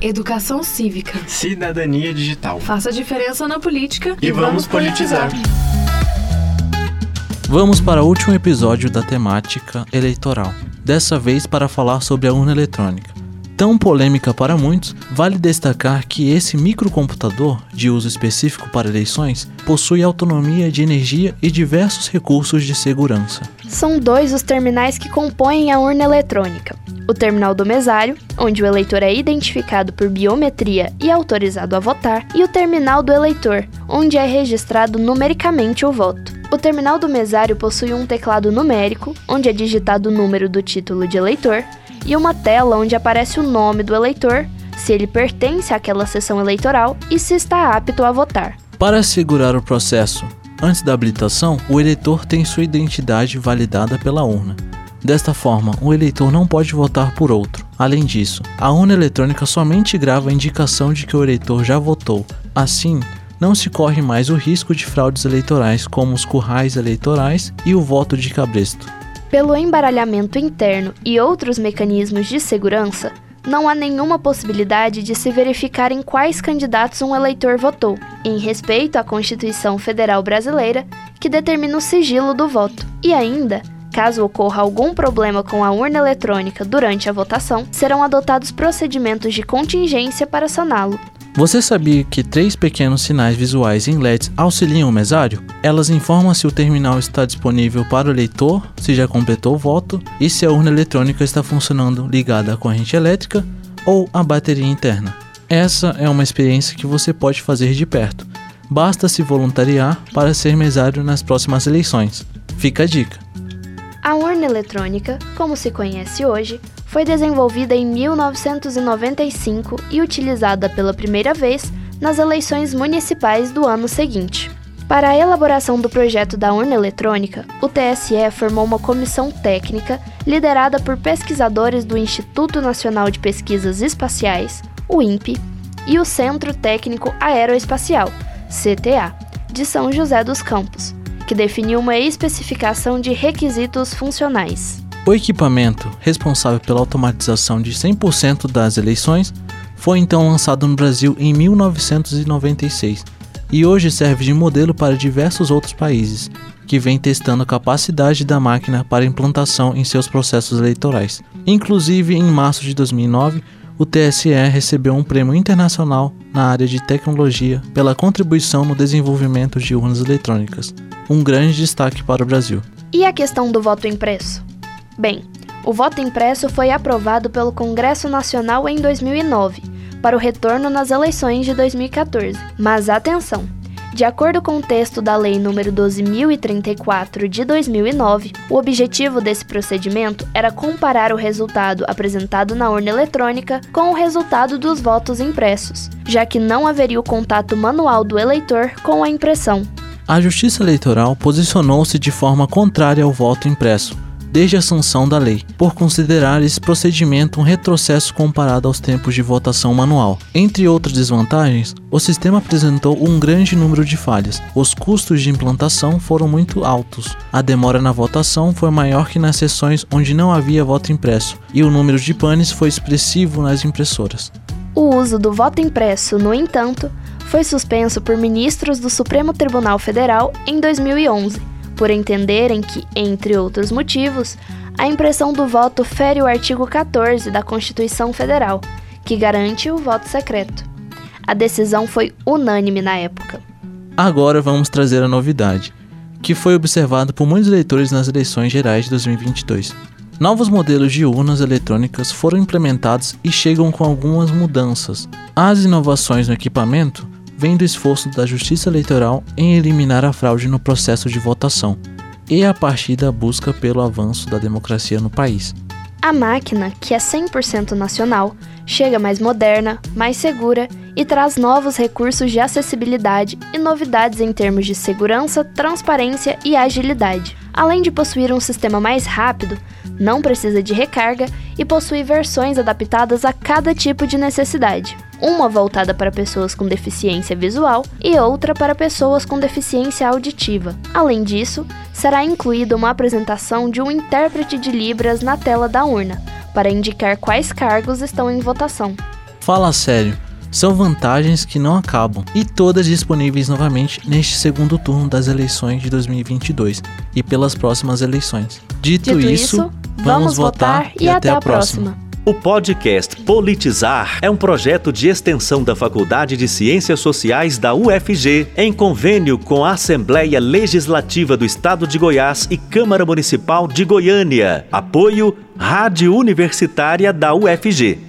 Educação cívica. Cidadania digital. Faça diferença na política e, vamos politizar. Vamos para o último episódio da temática eleitoral. Dessa vez para falar sobre a urna eletrônica. Tão polêmica para muitos, vale destacar que esse microcomputador, de uso específico para eleições, possui autonomia de energia e diversos recursos de segurança. São dois os terminais que compõem a urna eletrônica: o terminal do mesário, onde o eleitor é identificado por biometria e autorizado a votar, e o terminal do eleitor, onde é registrado numericamente o voto. O terminal do mesário possui um teclado numérico, onde é digitado o número do título de eleitor, e uma tela onde aparece o nome do eleitor, se ele pertence àquela sessão eleitoral e se está apto a votar. Para assegurar o processo, antes da habilitação, o eleitor tem sua identidade validada pela urna. Desta forma, o eleitor não pode votar por outro. Além disso, a urna eletrônica somente grava a indicação de que o eleitor já votou. Assim, não se corre mais o risco de fraudes eleitorais como os currais eleitorais e o voto de cabresto. Pelo embaralhamento interno e outros mecanismos de segurança, não há nenhuma possibilidade de se verificar em quais candidatos um eleitor votou, em respeito à Constituição Federal Brasileira, que determina o sigilo do voto. E ainda, caso ocorra algum problema com a urna eletrônica durante a votação, serão adotados procedimentos de contingência para saná-lo, você sabia que três pequenos sinais visuais em LEDs auxiliam o mesário? Elas informam se o terminal está disponível para o leitor, se já completou o voto e se a urna eletrônica está funcionando ligada à corrente elétrica ou à bateria interna. Essa é uma experiência que você pode fazer de perto. Basta se voluntariar para ser mesário nas próximas eleições. Fica a dica. A urna eletrônica, como se conhece hoje, foi desenvolvida em 1995 e utilizada pela primeira vez nas eleições municipais do ano seguinte. Para a elaboração do projeto da urna eletrônica, o TSE formou uma comissão técnica liderada por pesquisadores do Instituto Nacional de Pesquisas Espaciais, o INPE, e o Centro Técnico Aeroespacial, CTA, de São José dos Campos, que definiu uma especificação de requisitos funcionais. O equipamento, responsável pela automatização de 100% das eleições, foi então lançado no Brasil em 1996 e hoje serve de modelo para diversos outros países, que vêm testando a capacidade da máquina para implantação em seus processos eleitorais. Inclusive, em março de 2009, o TSE recebeu um prêmio internacional na área de tecnologia pela contribuição no desenvolvimento de urnas eletrônicas, um grande destaque para o Brasil. E a questão do voto impresso? Bem, o voto impresso foi aprovado pelo Congresso Nacional em 2009, para o retorno nas eleições de 2014. Mas atenção! De acordo com o texto da Lei nº 12.034 de 2009, o objetivo desse procedimento era comparar o resultado apresentado na urna eletrônica com o resultado dos votos impressos, já que não haveria o contato manual do eleitor com a impressão. A Justiça Eleitoral posicionou-se de forma contrária ao voto impresso desde a sanção da lei, por considerar esse procedimento um retrocesso comparado aos tempos de votação manual. Entre outras desvantagens, o sistema apresentou um grande número de falhas. Os custos de implantação foram muito altos. A demora na votação foi maior que nas sessões onde não havia voto impresso, e o número de panes foi expressivo nas impressoras. O uso do voto impresso, no entanto, foi suspenso por ministros do Supremo Tribunal Federal em 2011 por entenderem que, entre outros motivos, a impressão do voto fere o artigo 14 da Constituição Federal, que garante o voto secreto. A decisão foi unânime na época. Agora vamos trazer a novidade, que foi observado por muitos eleitores nas eleições gerais de 2022. Novos modelos de urnas eletrônicas foram implementados e chegam com algumas mudanças. As inovações no equipamento vem do esforço da Justiça Eleitoral em eliminar a fraude no processo de votação e a partir da busca pelo avanço da democracia no país. A máquina, que é 100% nacional, chega mais moderna, mais segura e traz novos recursos de acessibilidade e novidades em termos de segurança, transparência e agilidade. Além de possuir um sistema mais rápido, não precisa de recarga e possui versões adaptadas a cada tipo de necessidade uma voltada para pessoas com deficiência visual e outra para pessoas com deficiência auditiva. Além disso, será incluída uma apresentação de um intérprete de Libras na tela da urna, para indicar quais cargos estão em votação. Fala sério. São vantagens que não acabam e todas disponíveis novamente neste segundo turno das eleições de 2022 e pelas próximas eleições. Dito, Dito isso, isso, vamos votar e até a próxima. O podcast Politizar é um projeto de extensão da Faculdade de Ciências Sociais da UFG, em convênio com a Assembleia Legislativa do Estado de Goiás e Câmara Municipal de Goiânia. Apoio Rádio Universitária da UFG.